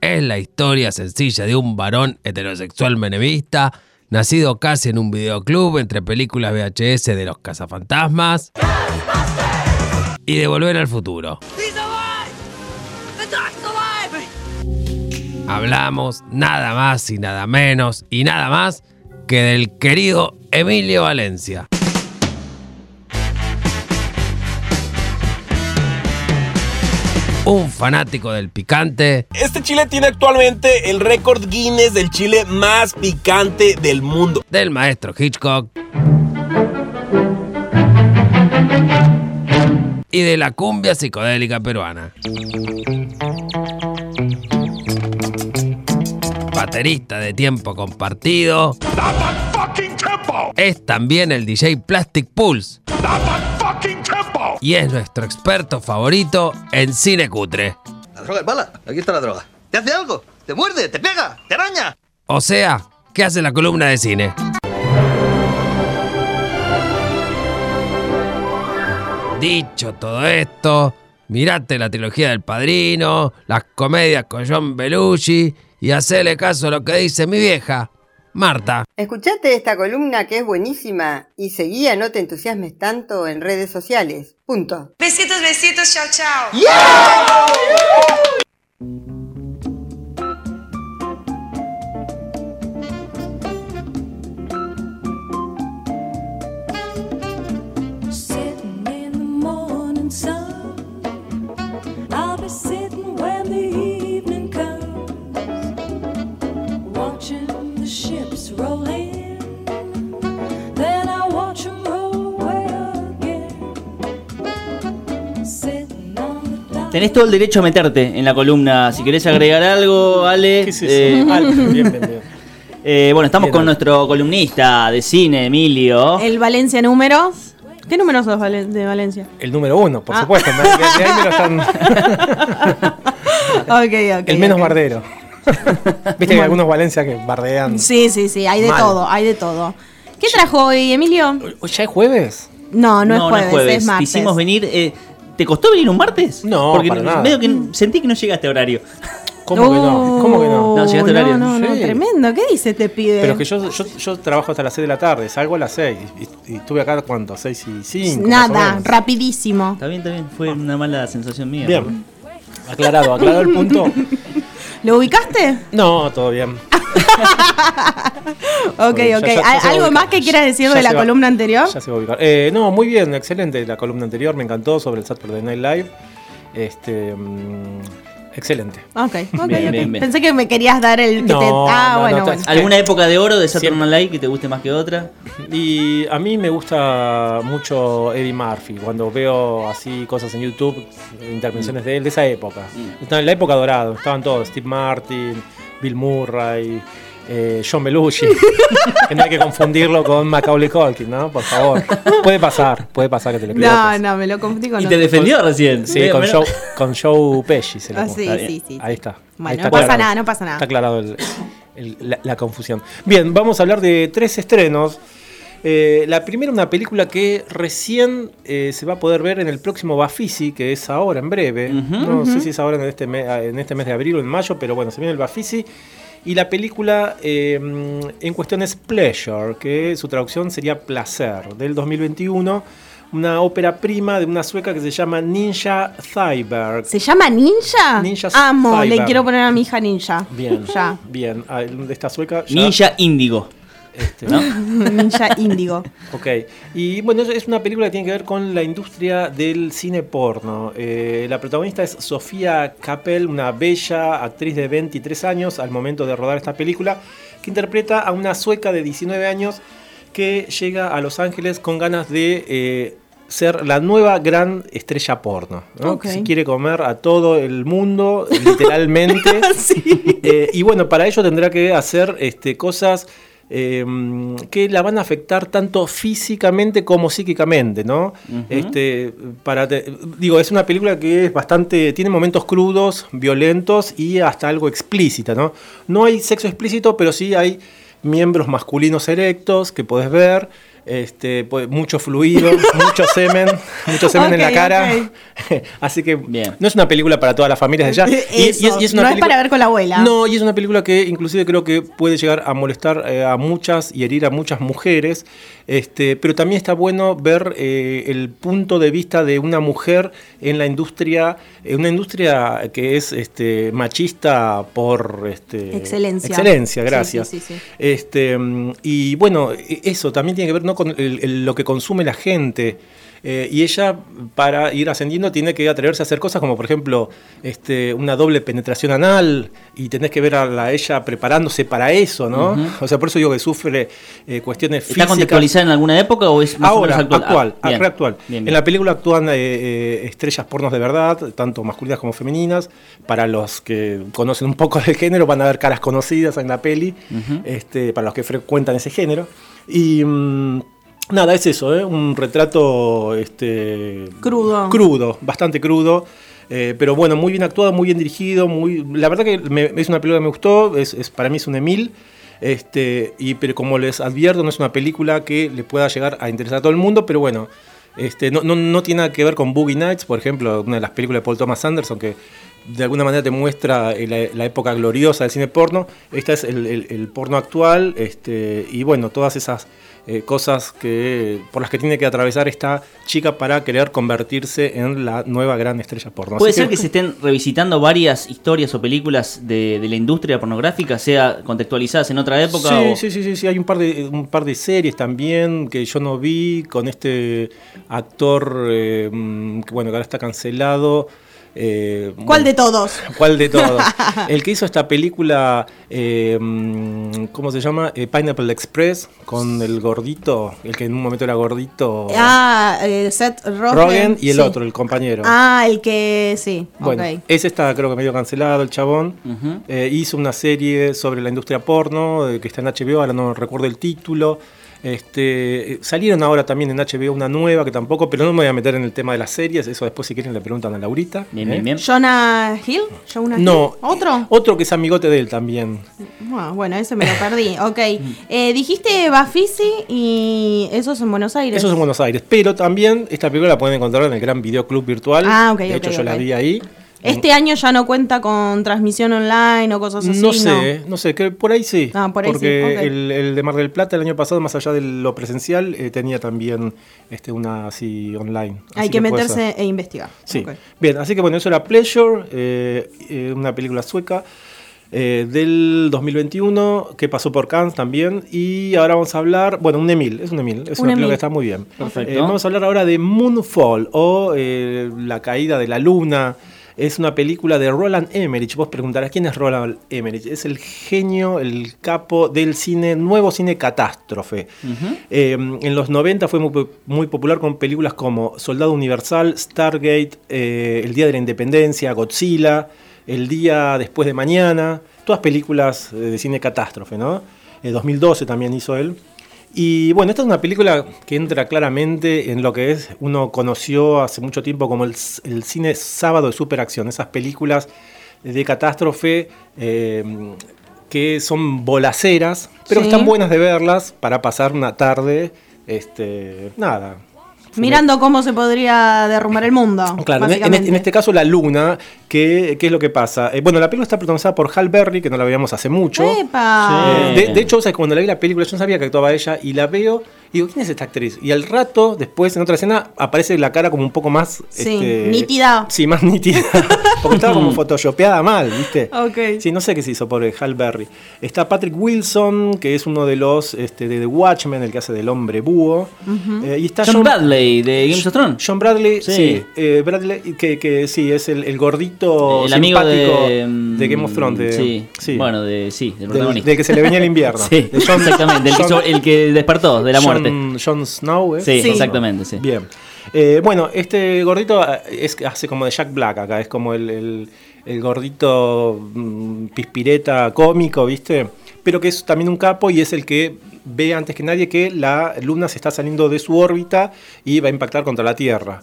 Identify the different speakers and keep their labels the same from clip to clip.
Speaker 1: es la historia sencilla de un varón heterosexual menemista, nacido casi en un videoclub entre películas VHS de los cazafantasmas y de Volver al Futuro. Hablamos nada más y nada menos y nada más que del querido Emilio Valencia. Un fanático del picante.
Speaker 2: Este chile tiene actualmente el récord Guinness del chile más picante del mundo.
Speaker 1: Del maestro Hitchcock. Y de la cumbia psicodélica peruana. Baterista de tiempo compartido. Es también el DJ Plastic Pulse y es nuestro experto favorito en cine cutre.
Speaker 3: La droga es mala, aquí está la droga. ¿Te hace algo? ¿Te muerde? ¿Te pega? ¿Te araña?
Speaker 1: O sea, ¿qué hace la columna de cine? Dicho todo esto, mirate la trilogía del padrino, las comedias con John Belushi y hacele caso a lo que dice mi vieja, Marta.
Speaker 4: Escuchate esta columna que es buenísima y seguía No te entusiasmes tanto en redes sociales. Punto.
Speaker 5: Besitos, besitos, chao, chao.
Speaker 6: Tenés todo el derecho a meterte en la columna. Si querés agregar algo, Ale.
Speaker 7: ¿Qué es eso? Ah, bien, bien.
Speaker 6: Eh, bueno, estamos con nuestro columnista de cine, Emilio.
Speaker 8: El Valencia número. ¿Qué número sos Valen- de Valencia?
Speaker 7: El número uno, por
Speaker 8: Ah.
Speaker 7: supuesto. me- de- de ahí me lo están-
Speaker 8: Ok, ok.
Speaker 7: el menos
Speaker 8: ok.
Speaker 7: bardero. Viste que hay algunos Valencia que bardean.
Speaker 8: Sí, sí, sí, hay de
Speaker 7: Mal.
Speaker 8: todo, hay de todo. ¿Qué trajo hoy, Emilio?
Speaker 7: ¿Ya es jueves?
Speaker 8: No, no, es jueves, es,
Speaker 6: Te
Speaker 8: martes.
Speaker 6: hicimos venir. eh, ¿Te costó venir un martes?
Speaker 7: No,
Speaker 6: Porque
Speaker 7: para nada.
Speaker 6: medio que sentí que no llegaste a horario.
Speaker 7: ¿Cómo que no? ¿Cómo que no?
Speaker 6: No, llegaste a horario.
Speaker 8: no, no,
Speaker 7: Sí.
Speaker 8: tremendo. ¿Qué dice este pibe?
Speaker 7: Pero es que yo, yo, yo trabajo hasta las 6 de la tarde, salgo a las 6 y, y estuve acá, ¿cuánto? 6 y 5.
Speaker 8: Nada, rapidísimo.
Speaker 6: Está bien, está bien. Fue una mala sensación mía.
Speaker 7: Bien. Aclarado, aclarado el punto.
Speaker 8: ¿Lo ubicaste?
Speaker 7: No, todo bien.
Speaker 8: Ok,
Speaker 7: Ya-
Speaker 8: ok.
Speaker 7: ya- ya
Speaker 8: ¿Al-
Speaker 7: se va a
Speaker 8: ¿Algo más que quieras decir
Speaker 7: Ya
Speaker 8: de la
Speaker 7: va-
Speaker 8: columna anterior?
Speaker 7: Ya se va a ubicar. Eh, no, muy bien, excelente. La columna anterior me encantó sobre el Saturday Night Live. Este, mm, excelente.
Speaker 8: Ok, ok,
Speaker 6: Bien,
Speaker 8: ok.
Speaker 6: bien, bien.
Speaker 8: Pensé que me querías dar el que
Speaker 7: No,
Speaker 8: te. Ah,
Speaker 7: no,
Speaker 8: bueno,
Speaker 7: no,
Speaker 8: bueno.
Speaker 6: ¿Alguna época de oro de. Night Live que te guste más que otra?
Speaker 7: Y a mí me gusta mucho Eddie Murphy. Cuando veo así cosas en YouTube, intervenciones de él, de esa época. Está en la época dorada, estaban todos: Steve Martin, Bill Murray. eh, John Belushi, que no hay que confundirlo con Macaulay Culkin, ¿no? Por favor. Puede pasar, puede pasar que te lo
Speaker 8: No,
Speaker 7: equivoques.
Speaker 8: no, me lo confundí con
Speaker 6: Y
Speaker 8: otro.
Speaker 6: te defendió recién.
Speaker 7: Sí, con. Joe, con Joe Pesci se lo
Speaker 8: Ah, sí, sí, sí,
Speaker 7: Ahí está.
Speaker 8: Bueno,
Speaker 7: Ahí
Speaker 8: no pasa
Speaker 7: aclarado.
Speaker 8: nada, no pasa nada.
Speaker 7: Está aclarado el- el- la, la confusión. Bien, vamos a hablar de tres estrenos. Eh, la primera, una película que recién eh, se va a poder ver en el próximo Bafisi, que es ahora, en breve. No sé si es ahora en este, mes, en este mes de abril o en mayo, pero bueno, se viene el Bafisi. Y la película eh, en cuestión es Pleasure, que su traducción sería Placer, del 2021. Una ópera prima de una sueca que se llama Ninja Thyberg.
Speaker 8: ¿Se llama Ninja?
Speaker 7: Ninja
Speaker 8: Amo, le
Speaker 7: Cyber.
Speaker 8: quiero poner a mi hija Ninja.
Speaker 7: Bien,
Speaker 8: Ya.
Speaker 7: bien. Ah, De esta sueca. ya-
Speaker 6: Ninja Índigo.
Speaker 7: Este,
Speaker 6: ¿No?
Speaker 8: Ninja Índigo.
Speaker 7: Ok. Y bueno, es una película que tiene que ver con la industria del cine porno. Eh, la protagonista es Sofía Capel, una bella actriz de 23 años al momento de rodar esta película, que interpreta a una sueca de 19 años que llega a Los Ángeles con ganas de eh, ser la nueva gran estrella porno. ¿no? Se quiere comer a todo el mundo, literalmente. Eh, y bueno, para ello tendrá que hacer este, cosas eh, que la van a afectar tanto físicamente como psíquicamente, ¿no? este, para te- digo, es una película que es bastante, tiene momentos crudos, violentos y hasta algo explícita, ¿no? No hay sexo explícito, pero sí hay miembros masculinos erectos que podés ver. Este, pues, mucho fluido, mucho semen, mucho semen en la cara. Así que
Speaker 6: Bien.
Speaker 7: no es una película para todas las familias de ya.
Speaker 8: Eso, no es para ver con la abuela.
Speaker 7: No, y es una película que inclusive creo que puede llegar a molestar eh, a muchas y herir a muchas mujeres. Este, pero también está bueno ver eh, el punto de vista de una mujer en la industria, en una industria que es este, machista por este,
Speaker 8: Excelencia.
Speaker 7: Excelencia,
Speaker 8: Sí,
Speaker 7: gracias.
Speaker 8: sí, sí, sí.
Speaker 7: Este, mm, y bueno, e- eso también tiene que ver ¿no? con lo que consume la gente. Eh, y ella, para ir ascendiendo, tiene que atreverse a hacer cosas como, por ejemplo, este, una doble penetración anal, y tenés que ver a la, ella preparándose para eso, ¿no? O sea, por eso digo que sufre eh, cuestiones
Speaker 6: ¿Está
Speaker 7: físicas.
Speaker 6: contextualizada en alguna época o es más o
Speaker 7: Ahora,
Speaker 6: menos actual?
Speaker 7: actual,
Speaker 6: Ah, bien.
Speaker 7: actual.
Speaker 6: Bien,
Speaker 7: En la película actúan eh, estrellas pornos de verdad, tanto masculinas como femeninas. Para los que conocen un poco del género, van a ver caras conocidas en la peli, este, para los que frecuentan ese género. Y mm, nada, es eso, ¿eh? un retrato este,
Speaker 8: Crudo.
Speaker 7: crudo, bastante crudo. eh, pero bueno, muy bien actuado, muy bien dirigido, muy. La verdad que me- es una película que me gustó, es, es- para mí es un Emil. Este, y, pero como les advierto, no es una película que le pueda llegar a interesar a todo el mundo, pero bueno, este, no, no, no tiene nada que ver con Boogie Nights, por ejemplo, una de las películas de Paul Thomas Anderson que de alguna manera te muestra eh, la, la época gloriosa del cine porno. Esta es el, el- el porno actual, este, y bueno, todas esas eh, cosas que por las que tiene que atravesar esta chica para querer convertirse en la nueva gran estrella porno.
Speaker 6: ¿Puede
Speaker 7: Así
Speaker 6: ser que se estén revisitando varias historias o películas de, de la industria pornográfica, sea contextualizadas en otra época?
Speaker 7: Sí,
Speaker 6: o-
Speaker 7: sí, sí, sí, sí, hay un par de un par de series también que yo no vi con este actor eh, mm, que bueno que ahora está cancelado. Eh,
Speaker 8: ¿Cuál
Speaker 7: bueno,
Speaker 8: de todos?
Speaker 7: ¿Cuál de todos? El que hizo esta película, eh, mm, ¿cómo se llama? Eh, Pineapple Express, con el gordito, el que en un momento era gordito.
Speaker 8: Ah, eh, Seth Rogen.
Speaker 7: Rogen y el
Speaker 8: Sí.
Speaker 7: otro, el compañero.
Speaker 8: Ah, el que sí.
Speaker 7: Bueno,
Speaker 8: ok.
Speaker 7: ese está creo que medio cancelado, el chabón. Eh, hizo una serie sobre la industria porno, eh, que está en HBO, ahora no recuerdo el título. Este, salieron ahora también en HBO una nueva que tampoco, pero no me voy a meter en el tema de las series, eso después si quieren le preguntan a Laurita.
Speaker 6: Bien,
Speaker 7: ¿eh?
Speaker 6: bien, bien.
Speaker 8: Jonah Hill. Jonah
Speaker 7: No.
Speaker 8: Hill. ¿Otro?
Speaker 7: Otro que es amigote de él también.
Speaker 8: Ah, bueno, ese me lo perdí. Ok. Eh, dijiste Bafisi y eso es en Buenos Aires.
Speaker 7: Eso es en Buenos Aires. Pero también esta película la pueden encontrar en el gran videoclub virtual.
Speaker 8: Ah, ok,
Speaker 7: De hecho, yo la vi ahí.
Speaker 8: Este año ya no cuenta con transmisión online o cosas así.
Speaker 7: No sé, no sé, que por ahí sí.
Speaker 8: Ah, por ahí sí,
Speaker 7: porque
Speaker 8: ok.
Speaker 7: el, el de Mar del Plata el año pasado, más allá de lo presencial, eh, tenía también este, una así online.
Speaker 8: Hay
Speaker 7: Así
Speaker 8: que meterse e investigar.
Speaker 7: Sí. Bien, así que bueno, eso era Pleasure, eh, eh, una película sueca eh, del 2021 que pasó por Cannes también. Y ahora vamos a hablar, bueno, un Emil, es un Emil, es
Speaker 8: Un
Speaker 7: una película
Speaker 8: Emil.
Speaker 7: que está muy bien.
Speaker 6: Perfecto.
Speaker 7: Eh, vamos a hablar ahora de Moonfall o eh, La caída de la luna. Es una película de Roland Emmerich. Vos preguntarás quién es Roland Emmerich. Es el genio, el capo del cine, nuevo cine catástrofe. Eh, en los 90 fue muy, muy popular con películas como Soldado Universal, Stargate, eh, El Día de la Independencia, Godzilla, El Día Después de Mañana. Todas películas eh, de cine catástrofe, ¿no? En 2012 también hizo él. Y bueno, esta es una película que entra claramente en lo que es, uno conoció hace mucho tiempo como el, el cine sábado de superacción, esas películas de catástrofe eh, que son bolaceras, pero
Speaker 8: Sí.
Speaker 7: están buenas de verlas para pasar una tarde, este, nada.
Speaker 8: Mirando cómo se podría derrumbar el mundo.
Speaker 7: Claro, en,
Speaker 8: básicamente.
Speaker 7: este, en este caso la luna, ¿qué, qué es lo que pasa? Eh, bueno, la película está protagonizada por Hal Berry, que no la veíamos hace mucho.
Speaker 8: ¡Epa!
Speaker 7: Eh, de, de hecho, o sea, cuando vi la película, yo no sabía que actuaba ella y la veo y digo, ¿quién es esta actriz? Y al rato, después, en otra escena, aparece la cara como un poco más...
Speaker 8: Sí,
Speaker 7: este,
Speaker 8: nítida.
Speaker 7: Sí, más nítida. Porque estaba como photoshopeada mal, ¿viste?
Speaker 8: Ok.
Speaker 7: Sí, no sé qué se hizo por Hal Berry. Está Patrick Wilson, que es uno de los este, de The Watchmen, el que hace del hombre búho. Eh, y está
Speaker 6: John Bradley de Games of Thrones.
Speaker 7: John Bradley, sí,
Speaker 6: Sí.
Speaker 7: eh, Bradley, que, que sí, es el, el gordito
Speaker 6: el amigo
Speaker 7: simpático
Speaker 6: de, mm,
Speaker 7: de Game of Thrones. de-
Speaker 6: sí.
Speaker 7: sí.
Speaker 6: Bueno, de, sí, del protagonista.
Speaker 7: del que se le venía el invierno.
Speaker 6: Sí,
Speaker 7: De
Speaker 6: exactamente. El que, el que despertó de la
Speaker 7: Jon-
Speaker 6: muerte.
Speaker 7: Jon Snow, ¿eh?
Speaker 6: Sí,
Speaker 8: Sí.
Speaker 6: exactamente, sí.
Speaker 7: Bien. Eh, bueno, este gordito eh, es, hace como de Jack Black acá, es como el, el- el gordito mm, pispireta cómico, ¿viste? Pero que es también un capo y es el que ve antes que nadie que la luna se está saliendo de su órbita y va a impactar contra la Tierra.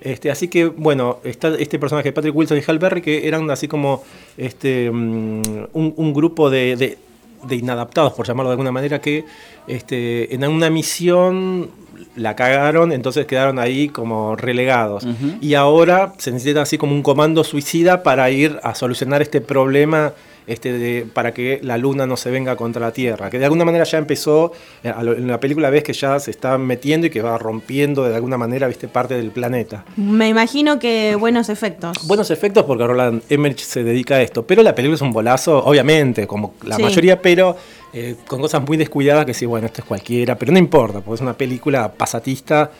Speaker 7: Este, así que, bueno, está este personaje de Patrick Wilson y Hal Berry que eran así como este, mm, un, un grupo de, de- de inadaptados, por llamarlo de alguna manera, que este, en una misión la cagaron, entonces quedaron ahí como relegados. Y ahora se necesita así como un comando suicida para ir a solucionar este problema este, de- para que la luna no se venga contra la Tierra. Que de alguna manera ya empezó, eh, en la película ves que ya se está metiendo y que va rompiendo de alguna manera viste, parte del planeta.
Speaker 8: Me imagino que buenos efectos.
Speaker 7: Buenos efectos porque Roland Emmerich se dedica a esto, pero la película es un bolazo, obviamente, como la
Speaker 8: Sí.
Speaker 7: mayoría, pero eh, con cosas muy descuidadas que sí, bueno, esto es cualquiera, pero no importa, porque es una película pasatista,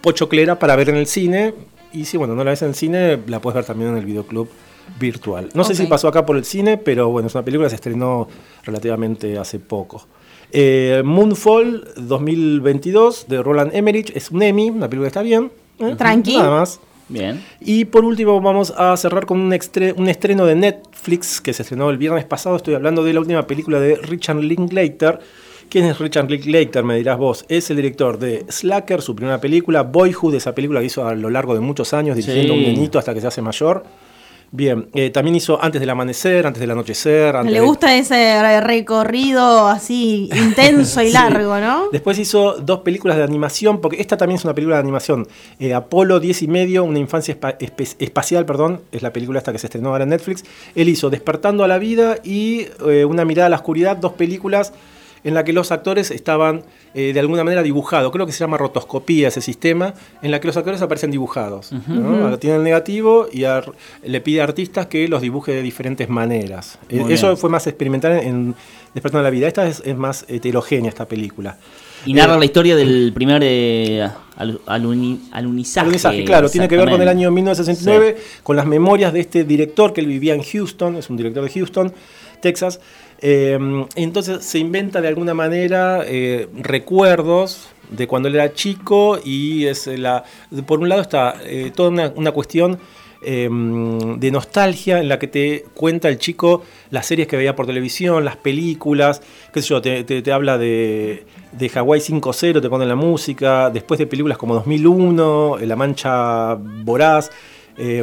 Speaker 7: pochoclera para ver en el cine, y si bueno, no la ves en el cine, la puedes ver también en el videoclub virtual. No sé si pasó acá por el cine, pero bueno, es una película que se estrenó relativamente hace poco. Eh, Moonfall 2022 de Roland Emmerich es un Emmy, una película que está bien. ¿eh?
Speaker 8: Tranqui.
Speaker 7: Nada más.
Speaker 6: Bien.
Speaker 7: Y por último vamos a cerrar con un, extre- un estreno de Netflix que se estrenó el viernes pasado. Estoy hablando de la última película de Richard Linklater. ¿Quién es Richard Linklater? Me dirás vos. Es el director de Slacker, su primera película, Boyhood, esa película que hizo a lo largo de muchos años, dirigiendo a un
Speaker 6: Sí.
Speaker 7: nenito hasta que se hace mayor. Bien, eh, también hizo Antes del Amanecer, Antes del Anochecer. Antes
Speaker 8: Le
Speaker 7: de-
Speaker 8: gusta ese recorrido así intenso y
Speaker 7: Sí.
Speaker 8: largo, ¿no?
Speaker 7: Después hizo dos películas de animación, porque esta también es una película de animación. Eh, Apolo 10 y medio, una infancia espa- espacial, perdón, es la película esta que se estrenó ahora en Netflix. Él hizo Despertando a la vida y eh, Una mirada a la oscuridad, dos películas en las que los actores estaban eh, de alguna manera dibujados. Creo que se llama rotoscopía ese sistema, en la que los actores aparecen dibujados. ¿no? Ahora Tiene el negativo y le pide a artistas que los dibuje de diferentes maneras. Eh, Eso fue más experimental en Despertando la vida. Esta es, es más heterogénea, esta película.
Speaker 6: Y narra
Speaker 7: Eh,
Speaker 6: la historia del primer eh, al- aluni- alunizaje.
Speaker 7: Alunizaje, claro, tiene que ver con el año 1969, con las memorias de este director que él vivía en Houston, es un director de Houston, Texas. Eh, entonces se inventa de alguna manera eh, recuerdos de cuando él era chico y es la, por un lado está eh, toda una, una cuestión eh, de nostalgia en la que te cuenta el chico las series que veía por televisión, las películas, qué sé yo, te, te- te habla de, de Hawái 5.0, te pone la música, después de películas como 2001, La Mancha Voraz, eh,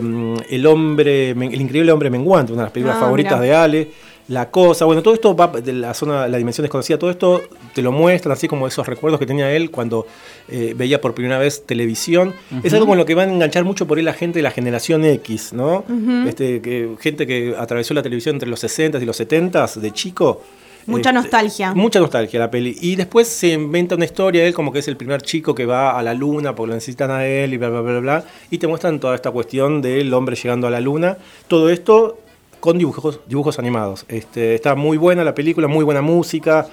Speaker 7: El hombre, El increíble hombre menguante, una de las películas
Speaker 8: Ah,
Speaker 7: favoritas
Speaker 8: mirá.
Speaker 7: de Ale. La cosa, bueno, todo esto va de la zona, la dimensión desconocida, todo esto te lo muestran, así como esos recuerdos que tenía él cuando eh, veía por primera vez televisión. Es algo con lo que van a enganchar mucho por ahí la gente de la generación X, ¿no? este, que, gente que atravesó la televisión entre los 60 y los 70 de chico.
Speaker 8: Mucha
Speaker 7: Este,
Speaker 8: nostalgia.
Speaker 7: Mucha nostalgia la peli. Y después se inventa una historia de él como que es el primer chico que va a la luna porque lo necesitan a él y bla, bla, bla, bla. Y te muestran toda esta cuestión del hombre llegando a la luna. Todo esto con dibujos, dibujos animados. Este, está muy buena la película, muy buena música.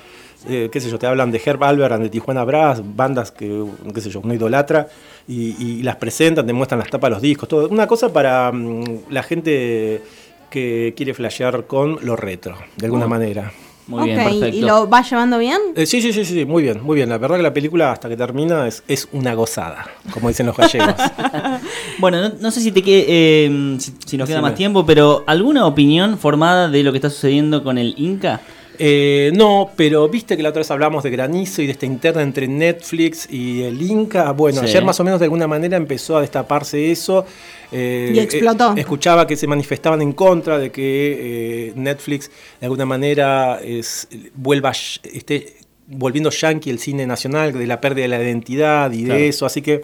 Speaker 7: eh, qué sé yo, te hablan de Herb Alpert, de Tijuana Brass, bandas que, qué sé yo, uno idolatra, y, y las presentan, te muestran las tapas de los discos, todo. Una cosa para mm, la gente que quiere flashear con lo retro, de alguna
Speaker 6: Oh.
Speaker 7: manera.
Speaker 6: Muy bien,
Speaker 8: Ok,
Speaker 6: perfecto.
Speaker 8: ¿y lo va llevando bien?
Speaker 7: Eh, sí, sí, sí, sí, muy bien, muy bien. La verdad que la película hasta que termina es, es una gozada, como dicen los gallegos.
Speaker 6: Bueno, no, no sé si te que- eh, si, si nos queda más tiempo, pero ¿alguna opinión formada de lo que está sucediendo con el Inca?
Speaker 7: Eh, no, pero viste que la otra vez hablamos de granizo y de esta interna entre Netflix y el Inca. Bueno,
Speaker 6: Sí.
Speaker 7: ayer más o menos de alguna manera empezó a destaparse eso. Eh,
Speaker 8: Y explotó.
Speaker 7: eh, escuchaba que se manifestaban en contra de que eh, Netflix de alguna manera es, vuelva esté volviendo yankee el cine nacional, de la pérdida de la identidad y
Speaker 6: Claro.
Speaker 7: de eso. Así que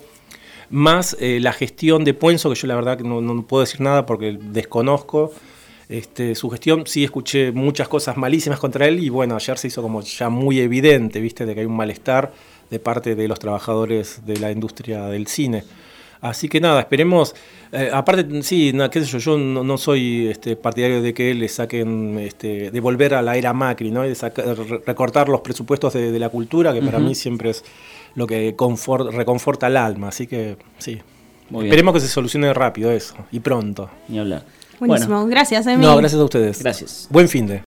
Speaker 7: más eh, la gestión de Puenzo, que yo la verdad que no, no puedo decir nada porque desconozco. Este, su gestión, sí escuché muchas cosas malísimas contra él y bueno, ayer se hizo como ya muy evidente, viste, de que hay un malestar de parte de los trabajadores de la industria del cine. Así que nada, esperemos. eh, aparte, sí, no, qué sé yo, yo no, no soy este, partidario de que le saquen, este, de volver a la era Macri, ¿no? Y de saca- re- recortar los presupuestos de, de la cultura, que para mí siempre es lo que confort- reconforta el alma. Así que sí.
Speaker 6: Muy bien.
Speaker 7: Esperemos que se solucione rápido eso y pronto.
Speaker 6: Ni hablar.
Speaker 8: Buenísimo. Gracias, Emi.
Speaker 7: No, gracias a ustedes.
Speaker 6: Gracias.
Speaker 7: Buen fin de.